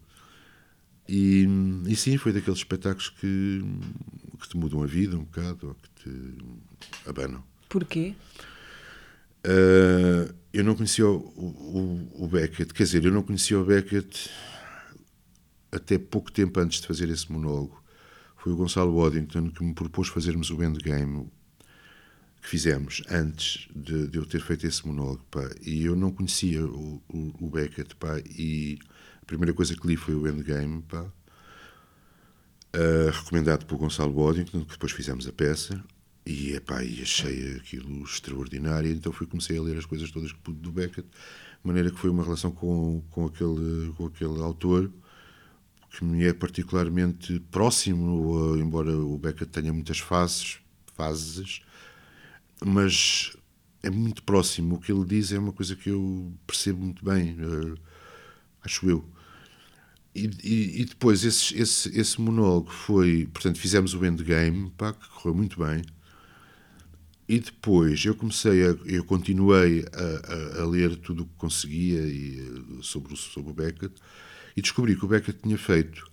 E, e sim, foi daqueles espetáculos que, que te mudam a vida um bocado, ou que te abanam. Porquê? Uh, eu não conhecia o, o, o Beckett, quer dizer, eu não conhecia o Beckett até pouco tempo antes de fazer esse monólogo, foi o Gonçalo Waddington que me propôs fazermos o endgame que fizemos antes de, de eu ter feito esse monólogo. Pá, e eu não conhecia o, o, Beckett, pá, e a primeira coisa que li foi o endgame, pá, uh, recomendado pelo Gonçalo Waddington, que depois fizemos a peça. E, epá, e achei aquilo extraordinário, então fui comecei a ler as coisas todas que pude do Beckett, de maneira que foi uma relação com, com, aquele, com aquele autor que me é particularmente próximo, embora o Beckett tenha muitas fases, fases, mas é muito próximo. O que ele diz é uma coisa que eu percebo muito bem, uh, acho eu. E, e, e depois esse, esse, esse, monólogo foi, portanto, fizemos o endgame, pá, que correu muito bem. E depois eu comecei a, eu continuei a, a, a ler tudo o que conseguia e, eh, sobre, o, sobre o Beckett e descobri que o Beckett tinha feito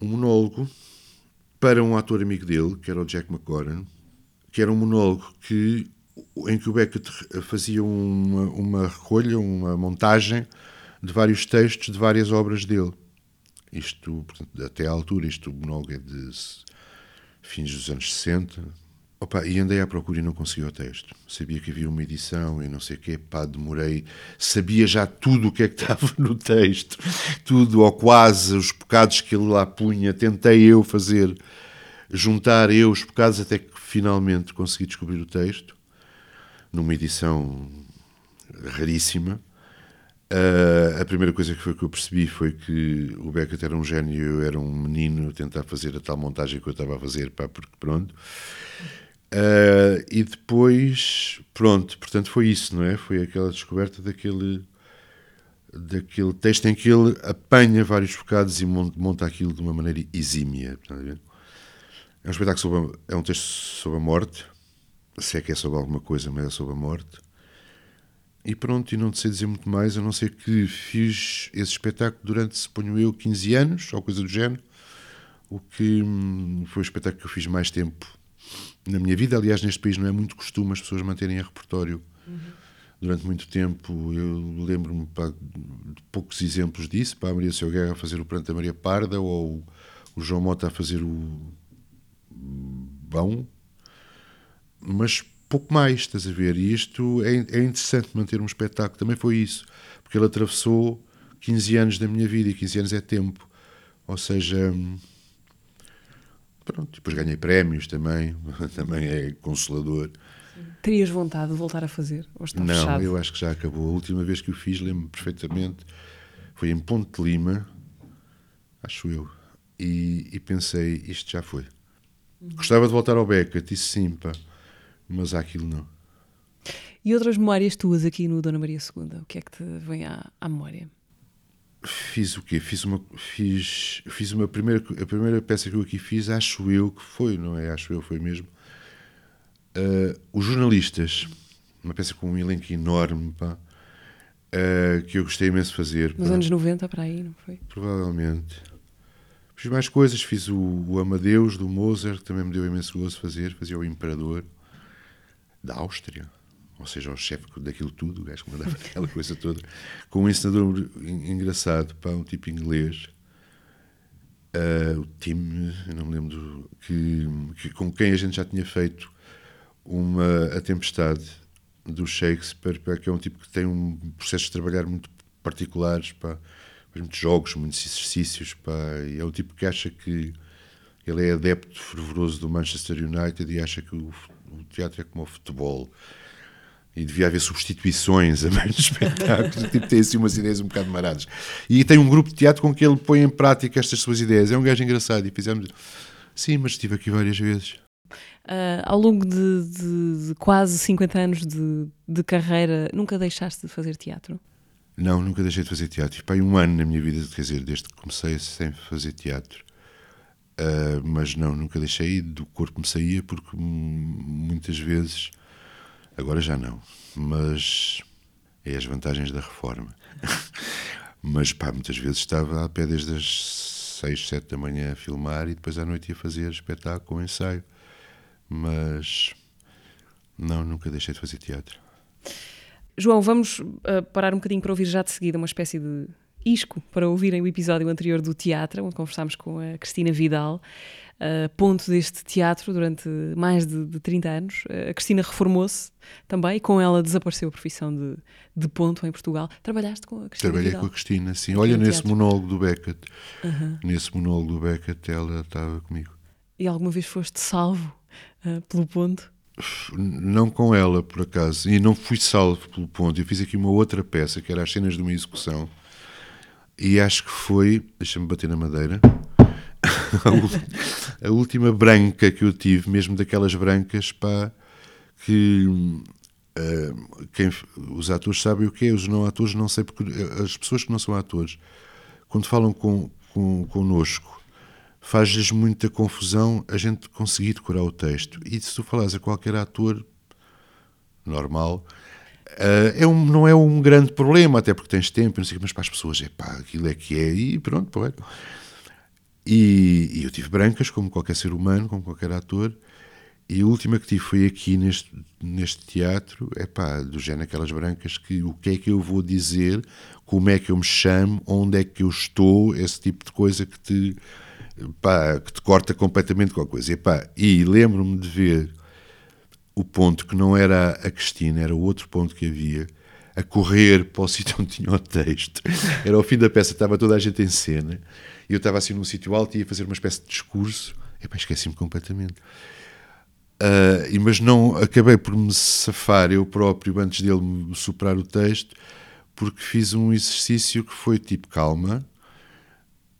um monólogo para um ator amigo dele, que era o Jack McGoran, que era um monólogo que, em que o Beckett fazia uma, uma recolha, uma montagem de vários textos de várias obras dele. Isto, portanto, até à altura, isto o monólogo é de fins dos anos 60. Opa, e andei à procura e não consegui o texto. Sabia que havia uma edição e não sei o quê, pá, demorei. Sabia já tudo o que é que estava no texto, tudo ou quase, os pecados que ele lá punha. Tentei eu fazer, juntar eu os pecados até que finalmente consegui descobrir o texto, numa edição raríssima. Uh, a primeira coisa que, foi que eu percebi foi que o Beckett era um gênio eu era um menino a tentar fazer a tal montagem que eu estava a fazer, pá, porque pronto. Uh, e depois, pronto, portanto foi isso, não é? Foi aquela descoberta daquele, daquele texto em que ele apanha vários bocados e monta, aquilo de uma maneira exímia. É um espetáculo sobre, é um texto sobre a morte, se é que é sobre alguma coisa, mas é sobre a morte. E pronto, e não sei dizer muito mais, a não ser que fiz esse espetáculo durante, suponho eu, 15 anos, ou coisa do género, o que hum, foi o espetáculo que eu fiz mais tempo na minha vida. Aliás, neste país não é muito costume as pessoas manterem a repertório uhum. durante muito tempo. Eu lembro-me de poucos exemplos disso, para a Maria Seu Guerra fazer o Pranto da Maria Parda, ou o João Mota a fazer o Bão, mas pouco mais, estás a ver? E isto é, é interessante manter um espetáculo, também foi isso, porque ele atravessou 15 anos da minha vida e 15 anos é tempo. Ou seja, pronto, depois ganhei prémios também, também é consolador. Terias vontade de voltar a fazer? Ou está Não, fechado? eu acho que já acabou. A última vez que o fiz, lembro-me perfeitamente, foi em Ponte de Lima, acho eu, e, e pensei, isto já foi. Uhum. Gostava de voltar ao Beckett, disse sim, pá mas aquilo não. E outras memórias tuas aqui no Dona Maria II? O que é que te vem à, à memória? Fiz o quê? Fiz uma, fiz, fiz uma primeira, a primeira peça que eu aqui fiz, acho eu que foi, não é? Acho eu, foi mesmo. Uh, os jornalistas, uma peça com um elenco enorme, pá, uh, que eu gostei imenso de fazer. Nos pá. anos 90, para aí, não foi? Provavelmente. Fiz mais coisas, fiz o, o Amadeus do Mozart, que também me deu imenso gozo fazer, fazia o Imperador da Áustria, ou seja, o chefe daquilo tudo, o gajo que mandava aquela coisa toda, com um ensinador engraçado, pá, um tipo inglês, uh, o Tim, não me lembro, que, que, com quem a gente já tinha feito uma A Tempestade do Shakespeare, que é um tipo que tem um processo de trabalhar muito particulares, pá, muitos jogos, muitos exercícios, pá, e é um tipo que acha que ele é adepto fervoroso do Manchester United e acha que o o teatro é como o futebol e devia haver substituições a meio de espetáculos, tipo, tem assim umas ideias um bocado maradas. E tem um grupo de teatro com que ele põe em prática estas suas ideias. É um gajo engraçado e fizemos. Sim, mas estive aqui várias vezes. Uh, ao longo de, de, de, quase 50 anos de, de, carreira, nunca deixaste de fazer teatro? Não, nunca deixei de fazer teatro. Tive um ano na minha vida, quer dizer, desde que comecei sem fazer teatro. Uh, mas não, nunca deixei do corpo me saía porque muitas vezes, agora já não, mas é as vantagens da reforma. mas pá, muitas vezes estava a pé desde as 6, 7 da manhã a filmar e depois à noite ia fazer espetáculo, ensaio. Mas não, nunca deixei de fazer teatro. João, vamos uh, parar um bocadinho para ouvir já de seguida uma espécie de isco para ouvirem o episódio anterior do teatro, onde conversámos com a Cristina Vidal, uh, ponto deste teatro durante mais de, de 30 anos. Uh, a Cristina reformou-se também e com ela desapareceu a profissão de, de ponto em Portugal. Trabalhaste com a Cristina Trabalhei Vidal? com a Cristina, sim. Olha, nesse teatro. monólogo do Beckett, nesse monólogo do Beckett, ela estava comigo. E alguma vez foste salvo uh, pelo ponto? Não com ela, por acaso, e não fui salvo pelo ponto. Eu fiz aqui uma outra peça que era as cenas de uma execução e acho que foi, deixa-me bater na madeira, a, última branca que eu tive, mesmo daquelas brancas, pá, que uh, quem, os atores sabem o que é, os não atores não sei, porque as pessoas que não são atores, quando falam com, com, connosco, faz-lhes muita confusão a gente conseguir decorar o texto. E se tu falares a qualquer ator normal, Uh, é um, não é um grande problema, até porque tens tempo, não sei, mas para as pessoas é pá, aquilo é que é, e pronto, pô, é. E, e, eu tive brancas, como qualquer ser humano, como qualquer ator, E a última que tive foi aqui neste, neste teatro, é pá, do género aquelas brancas, que o que é que eu vou dizer, como é que eu me chamo, onde é que eu estou, esse tipo de coisa que te, pá, que te corta completamente com a coisa. E, pá, e lembro-me de ver o ponto que não era a Cristina, era o outro ponto que havia, a correr para o sítio onde tinha o texto. Era ao fim da peça, estava toda a gente em cena, e eu estava assim num sítio alto e ia fazer uma espécie de discurso, e pá, esqueci-me completamente. Uh, mas não acabei por me safar eu próprio antes dele me superar o texto, porque fiz um exercício que foi tipo calma.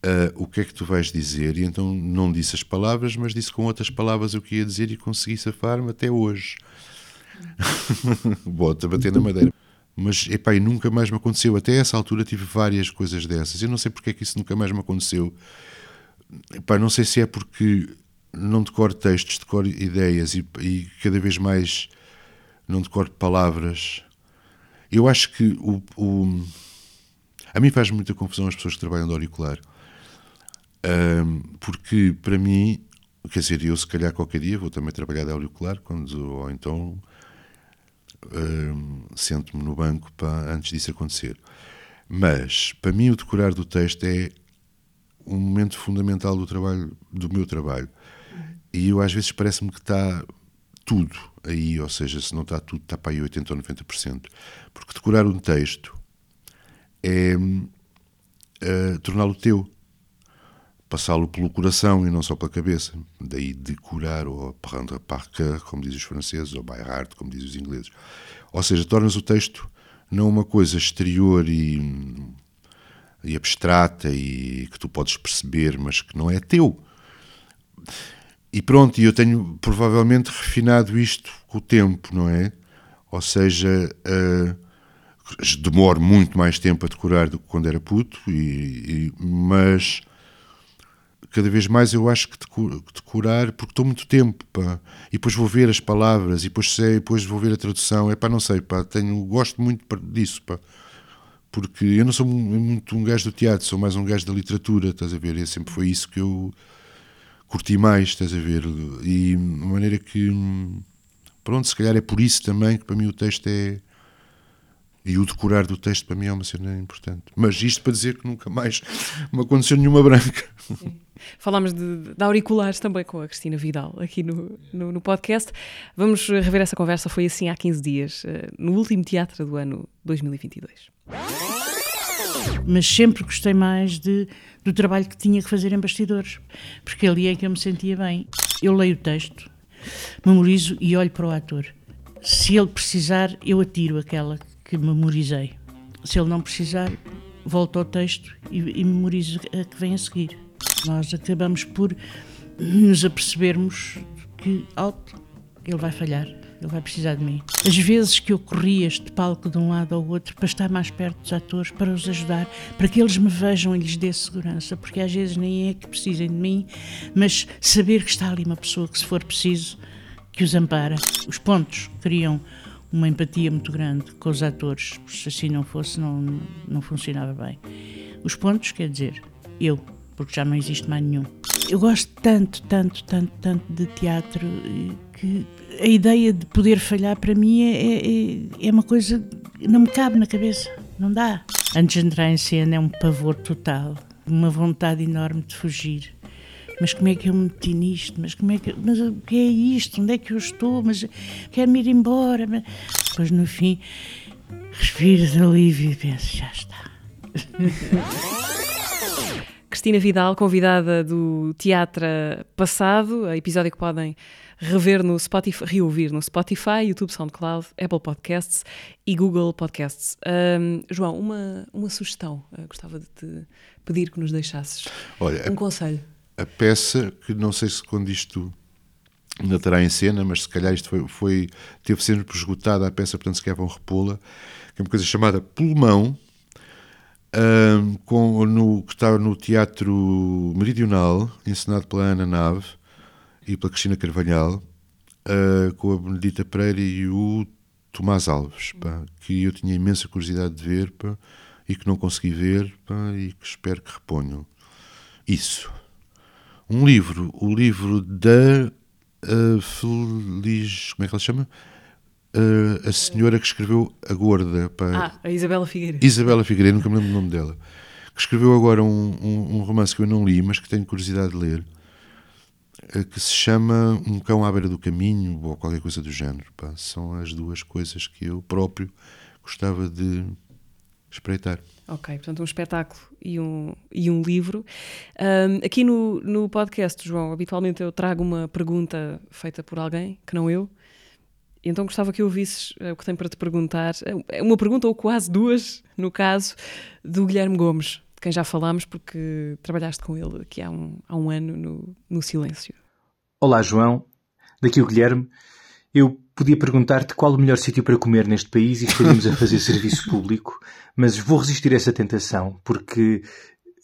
Uh, o que é que tu vais dizer? E então não disse as palavras, mas disse com outras palavras o que ia dizer e consegui safar-me até hoje. Bota, bater na madeira. Mas, epá, e nunca mais me aconteceu. Até essa altura tive várias coisas dessas. Eu não sei porque é que isso nunca mais me aconteceu. Epá, não sei se é porque não decoro textos, decoro ideias e, e, cada vez mais não decoro palavras. Eu acho que o, o a mim faz muita confusão as pessoas que trabalham de auricular. Um, porque para mim, quer dizer, eu se calhar qualquer dia vou também trabalhar de auricular, quando, ou então sento-me no banco para, antes disso acontecer. Mas para mim o decorar do texto é um momento fundamental do trabalho, do meu trabalho. E eu às vezes parece-me que está tudo aí, ou seja, se não está tudo, está para aí 80% ou 90%. Porque decorar um texto é uh, torná-lo teu, passá-lo pelo coração e não só pela cabeça. Daí decorar, ou prendre par cœur, como dizem os franceses, ou by heart, como dizem os ingleses. Ou seja, tornas o texto não uma coisa exterior e, e abstrata e que tu podes perceber, mas que não é teu. E pronto, eu tenho provavelmente refinado isto com o tempo, não é? Ou seja, uh, demoro muito mais tempo a decorar do que quando era puto, e, e, mas cada vez mais eu acho que decorar, porque estou muito tempo, pá, e depois vou ver as palavras, e depois sei, depois vou ver a tradução, é pá, não sei, pá, tenho, gosto muito disso, pá, porque eu não sou muito um gajo do teatro, sou mais um gajo da literatura, estás a ver, e sempre foi isso que eu curti mais, estás a ver? E de maneira que, pronto, se calhar é por isso também que para mim o texto é. E o decorar do texto para mim é uma cena importante. Mas isto para dizer que nunca mais me aconteceu nenhuma branca. Sim. Falámos de, de, auriculares também com a Cristina Vidal aqui no, no, no, podcast. Vamos rever essa conversa. Foi assim há 15 dias, eh, no último teatro do ano 2022 mas sempre gostei mais de, do trabalho que tinha que fazer em bastidores, porque ali é que eu me sentia bem. Eu leio o texto, memorizo e olho para o ator. Se ele precisar, eu atiro aquela que memorizei. Se ele não precisar, volto ao texto e, e memorizo a que vem a seguir. Nós acabamos por nos apercebermos que, alto, ele vai falhar ele vai precisar de mim. As vezes que eu corri este palco de um lado ao outro para estar mais perto dos atores, para os ajudar, para que eles me vejam e lhes dê segurança, porque às vezes nem é que precisem de mim, mas saber que está ali uma pessoa que, se for preciso, que os ampara. Os pontos criam uma empatia muito grande com os atores, se assim não fosse, não, não funcionava bem. Os pontos, quer dizer, eu, porque já não existe mais nenhum. Eu gosto tanto, tanto, tanto, tanto de teatro que a ideia de poder falhar para mim é, é, é uma coisa que não me cabe na cabeça, não dá. Antes de entrar em cena é um pavor total, uma vontade enorme de fugir. Mas como é que eu me meti nisto? Mas como é que, mas o que é isto? Onde é que eu estou? Mas quero-me ir embora. Mas... Depois no fim respiro de alívio e penso, já está. Cristina Vidal, convidada do Teatro Passado, episódio que podem rever no Spotify, reouvir no Spotify, YouTube, SoundCloud, Apple Podcasts e Google Podcasts. Um, João, uma, uma sugestão, uh, gostava de te pedir que nos deixasses Olha, um a, conselho. A peça, que não sei se quando isto ainda estará em cena, mas se calhar isto foi, foi teve sempre esgotada a peça, portanto se calhar vão repô-la, que é uma coisa chamada Pulmão, um, com, no, que está no Teatro Meridional, encenado pela Ana Nave, e pela Cristina Carvalhal, uh, com a Benedita Pereira e o Tomás Alves, pá, que eu tinha imensa curiosidade de ver pá, e que não consegui ver pá, e que espero que reponham. Isso. Um livro, o livro da Uh, feliz. Como é que ela se chama? Uh, a senhora que escreveu A Gorda. Pá. Ah, a Isabela Figueiredo. Isabela Figueiredo, nunca me lembro o nome dela. Que escreveu agora um, um, um romance que eu não li, mas que tenho curiosidade de ler. uh, Que se chama Um Cão à Beira do Caminho ou qualquer coisa do género. Pá. São as duas coisas que eu próprio gostava de espreitar. Ok, portanto, um espetáculo e um, e um livro. Ahm, aqui no, no podcast, João, habitualmente eu trago uma pergunta feita por alguém, que não eu. Então gostava que ouvisses eh, o que tenho para te perguntar. É uma pergunta, ou quase duas, no caso, do Guilherme Gomes, de quem já falámos, porque trabalhaste com ele aqui há um, há um ano no, no Silêncio. Olá, João. Daqui o Guilherme. Eu podia perguntar-te qual o melhor sítio para comer neste país e estaríamos a fazer serviço público, mas vou resistir a essa tentação, porque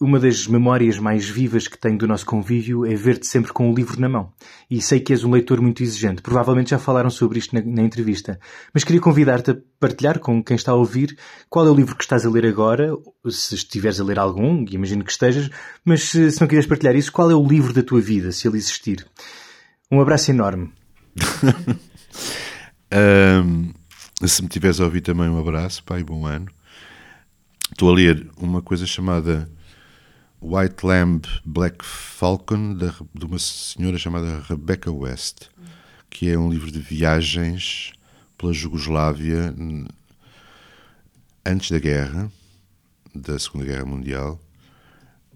uma das memórias mais vivas que tenho do nosso convívio é ver-te sempre com o livro na mão. E sei que és um leitor muito exigente. Provavelmente já falaram sobre isto na, na entrevista. Mas queria convidar-te a partilhar com quem está a ouvir qual é o livro que estás a ler agora, se estiveres a ler algum, e imagino que estejas, mas se, se não quiseres partilhar isso, qual é o livro da tua vida, se ele existir? Um abraço enorme. Ahm, se me tiveres a ouvir também, um abraço, pai, bom ano. Estou a ler uma coisa chamada White Lamb Black Falcon, da- de uma senhora chamada Rebecca West, que é um livro de viagens pela Jugoslávia antes da guerra, da Segunda Guerra Mundial,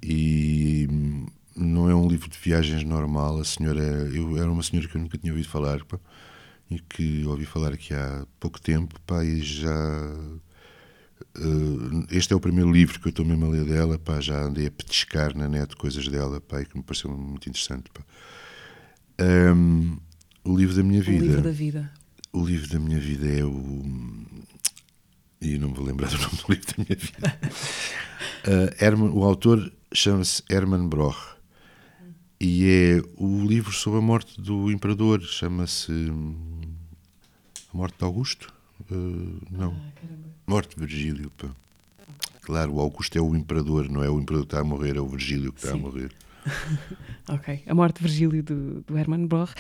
e hum, não é um livro de viagens normal. A senhora, eu era uma senhora que eu nunca tinha ouvido falar, pá, e que ouvi falar aqui há pouco tempo, pá, e já eh, este é o primeiro livro que eu estou mesmo a ler dela, pá, já andei a petiscar na net coisas dela, pá, e que me pareceu muito interessante, pá. Ahm, o livro da minha O vida. livro da vida. O livro da minha vida é o. E não me vou lembrar do nome do livro da minha vida. Ah, Herman- o autor chama-se Hermann Broch e é o livro sobre a morte do imperador. Chama-se. hum, A Morte de Augusto? Ah, não. Morte de Virgílio. Pá. Claro, o Augusto é o imperador, não é o imperador que está a morrer, é o Virgílio que está a Sim. morrer. Ok, a morte de Virgílio do, do Hermann Broch.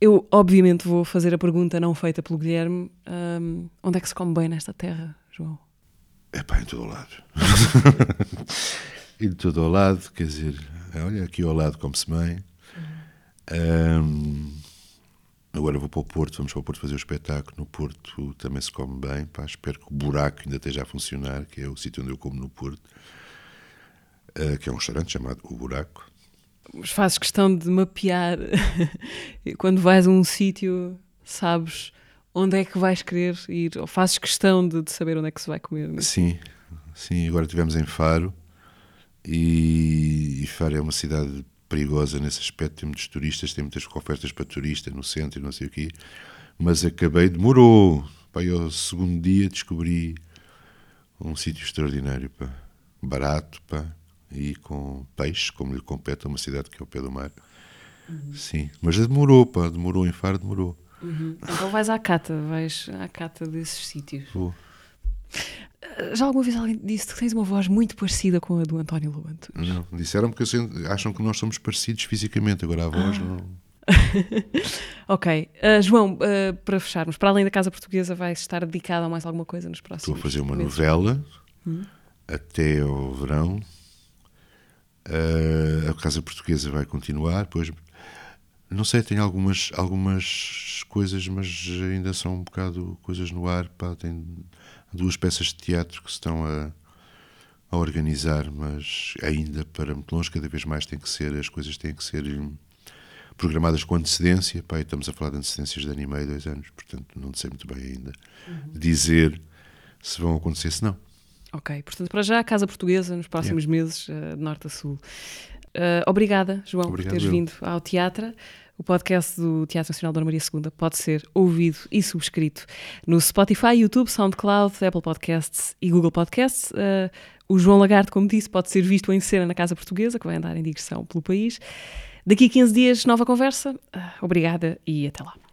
Eu, obviamente, vou fazer a pergunta não feita pelo Guilherme: ahm, onde é que se come bem nesta terra, João? É pá, em todo o lado. em todo o lado, quer dizer, olha, aqui ao lado come-se bem. Ahm, agora vou para o Porto, vamos para o Porto fazer o espetáculo. No Porto também se come bem. Pá, espero que o buraco ainda esteja a funcionar, que é o sítio onde eu como no Porto, ah, que é um restaurante chamado O Buraco. Mas fazes questão de mapear quando vais a um sítio, sabes onde é que vais querer ir, ou fazes questão de, de saber onde é que se vai comer. né? Sim, sim, agora estivemos em Faro e, e Faro é uma cidade perigosa nesse aspecto, tem muitos turistas, tem muitas ofertas para turistas no centro e não sei o quê, mas acabei, demorou, pá, eu ao segundo dia descobri um sítio extraordinário, pá, barato, pá, e com peixe, como lhe compete a uma cidade que é ao pé do mar. Sim, mas demorou, pá, demorou em Faro, demorou. Então vais à cata, vais à cata desses sítios. Vou. Já alguma vez alguém disse que tens uma voz muito parecida com a do António Lobanto? Não, disseram que eu sei- acham que nós somos parecidos fisicamente, agora a voz não. Ok. Uh, João, uh, para fecharmos, para além da Casa Portuguesa, vais estar dedicado a mais alguma coisa nos Estou próximos a fazer uma meses? novela até ao verão. Ah, a Casa Portuguesa vai continuar, pois não sei, tem algumas, algumas coisas, mas ainda são um bocado coisas no ar. Pá, tem duas peças de teatro que se estão a, a organizar, mas ainda para muito longe, cada vez mais tem que ser, as coisas têm que ser hum, programadas com antecedência. E estamos a falar de antecedências de ano e meio, dois anos, portanto não sei muito bem ainda dizer se vão acontecer, se não. Ok, portanto, para já a Casa Portuguesa nos próximos meses, uh, de norte a sul. Uh, obrigada, João, Obrigado, por teres eu. vindo ao teatro. O podcast do Teatro Nacional Dona Maria II pode ser ouvido e subscrito no Spotify, YouTube, SoundCloud, Apple Podcasts e Google Podcasts. Uh, o João Lagarde, como disse, pode ser visto em cena na Casa Portuguesa, que vai andar em digressão pelo país. Daqui a 15 dias, nova conversa. Uh, obrigada e até lá.